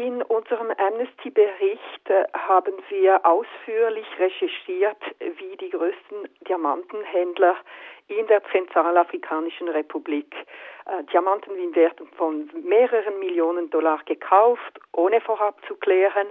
In unserem Amnesty-Bericht äh, haben wir ausführlich recherchiert, wie die größten Diamantenhändler in der Zentralafrikanischen Republik äh, Diamanten in Werten von mehreren Millionen Dollar gekauft, ohne vorab zu klären,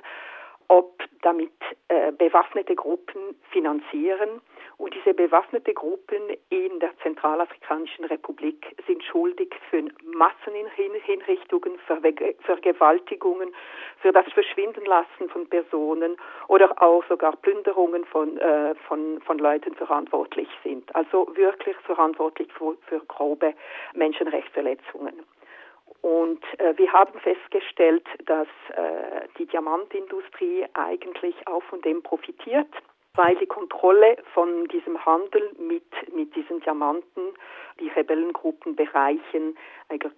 ob damit äh, bewaffnete Gruppen finanzieren. Und diese bewaffnete Gruppen in der Zentralafrikanischen Republik sind schuldig für Massenhinrichtungen, für Vergewaltigungen, für das Verschwindenlassen von Personen oder auch sogar Plünderungen von, äh, von, von Leuten verantwortlich sind. Also wirklich verantwortlich für, für grobe Menschenrechtsverletzungen. Und äh, wir haben festgestellt, dass äh, die Diamantindustrie eigentlich auch von dem profitiert, weil die Kontrolle von diesem Handel mit, mit diesen Diamanten die Rebellengruppen bereichen,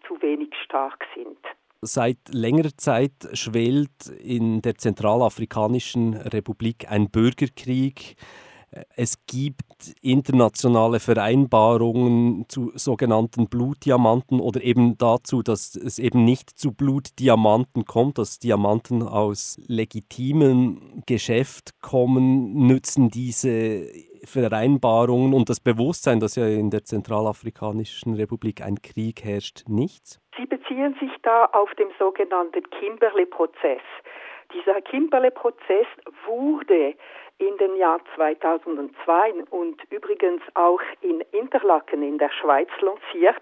zu wenig stark sind. Seit längerer Zeit schwelt in der Zentralafrikanischen Republik ein Bürgerkrieg. Es gibt internationale Vereinbarungen zu sogenannten Blutdiamanten oder eben dazu, dass es eben nicht zu Blutdiamanten kommt, dass Diamanten aus legitimem Geschäft kommen, nützen diese Vereinbarungen und das Bewusstsein, dass ja in der Zentralafrikanischen Republik ein Krieg herrscht, nichts? Sie beziehen sich da auf den sogenannten Kimberley-Prozess. Dieser Kimberley-Prozess wurde in den Jahr 2002 und übrigens auch in Interlaken in der Schweiz lanciert.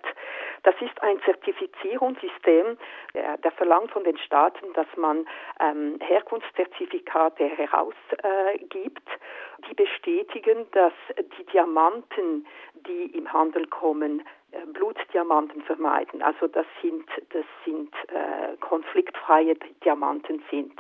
Das ist ein Zertifizierungssystem, der, der verlangt von den Staaten, dass man ähm, Herkunftszertifikate herausgibt, äh, die bestätigen, dass die Diamanten, die im Handel kommen, äh, Blutdiamanten vermeiden. Also das sind, das sind äh, konfliktfreie Diamanten sind.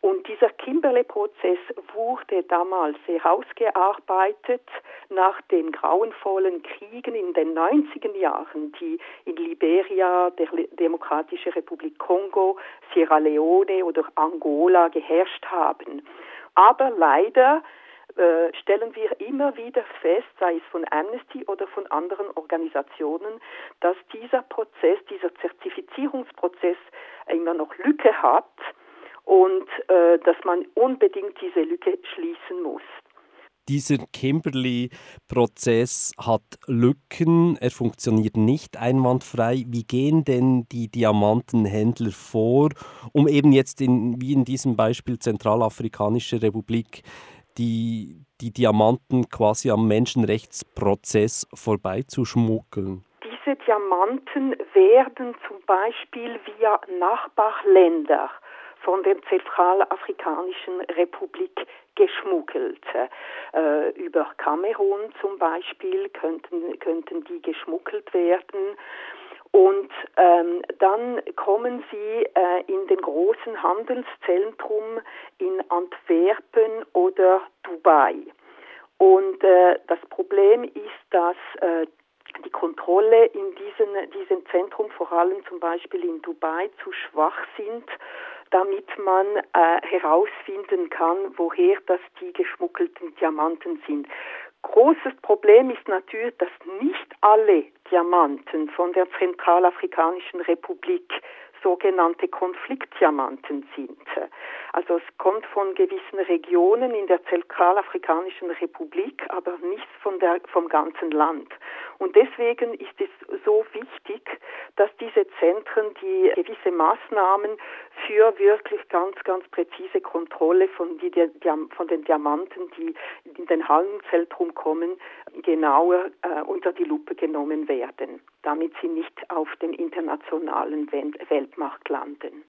Und dieser Kimberley-Prozess wurde damals herausgearbeitet nach den grauenvollen Kriegen in den 90er Jahren, die in Liberia, der Demokratische Republik Kongo, Sierra Leone oder Angola geherrscht haben. Aber leider äh, stellen wir immer wieder fest, sei es von Amnesty oder von anderen Organisationen, dass dieser Prozess, dieser Zertifizierungsprozess immer noch Lücke hat und äh, dass man unbedingt diese Lücke schließen muss. Dieser Kimberley-Prozess hat Lücken, er funktioniert nicht einwandfrei. Wie gehen denn die Diamantenhändler vor, um eben jetzt in, wie in diesem Beispiel Zentralafrikanische Republik die, die Diamanten quasi am Menschenrechtsprozess vorbeizuschmuggeln? Diese Diamanten werden zum Beispiel via Nachbarländer von der Zentralafrikanischen Republik geschmuggelt. Äh, über Kamerun zum Beispiel könnten, könnten die geschmuggelt werden. Und ähm, dann kommen sie äh, in den großen Handelszentrum in Antwerpen oder Dubai. Und äh, das Problem ist, dass äh, die Kontrolle in diesen, diesem Zentrum, vor allem zum Beispiel in Dubai, zu schwach sind damit man äh, herausfinden kann, woher das die geschmuggelten Diamanten sind. Großes Problem ist natürlich, dass nicht alle Diamanten von der Zentralafrikanischen Republik sogenannte Konfliktdiamanten sind. Also es kommt von gewissen Regionen in der Zentralafrikanischen Republik, aber nicht von der, vom ganzen Land. Und deswegen ist es so wichtig, dass diese Zentren die gewisse Maßnahmen für wirklich ganz, ganz präzise Kontrolle von, die, von den Diamanten, die in den Hallenzentrum kommen, genauer äh, unter die Lupe genommen werden, damit sie nicht auf dem internationalen Weltmarkt landen.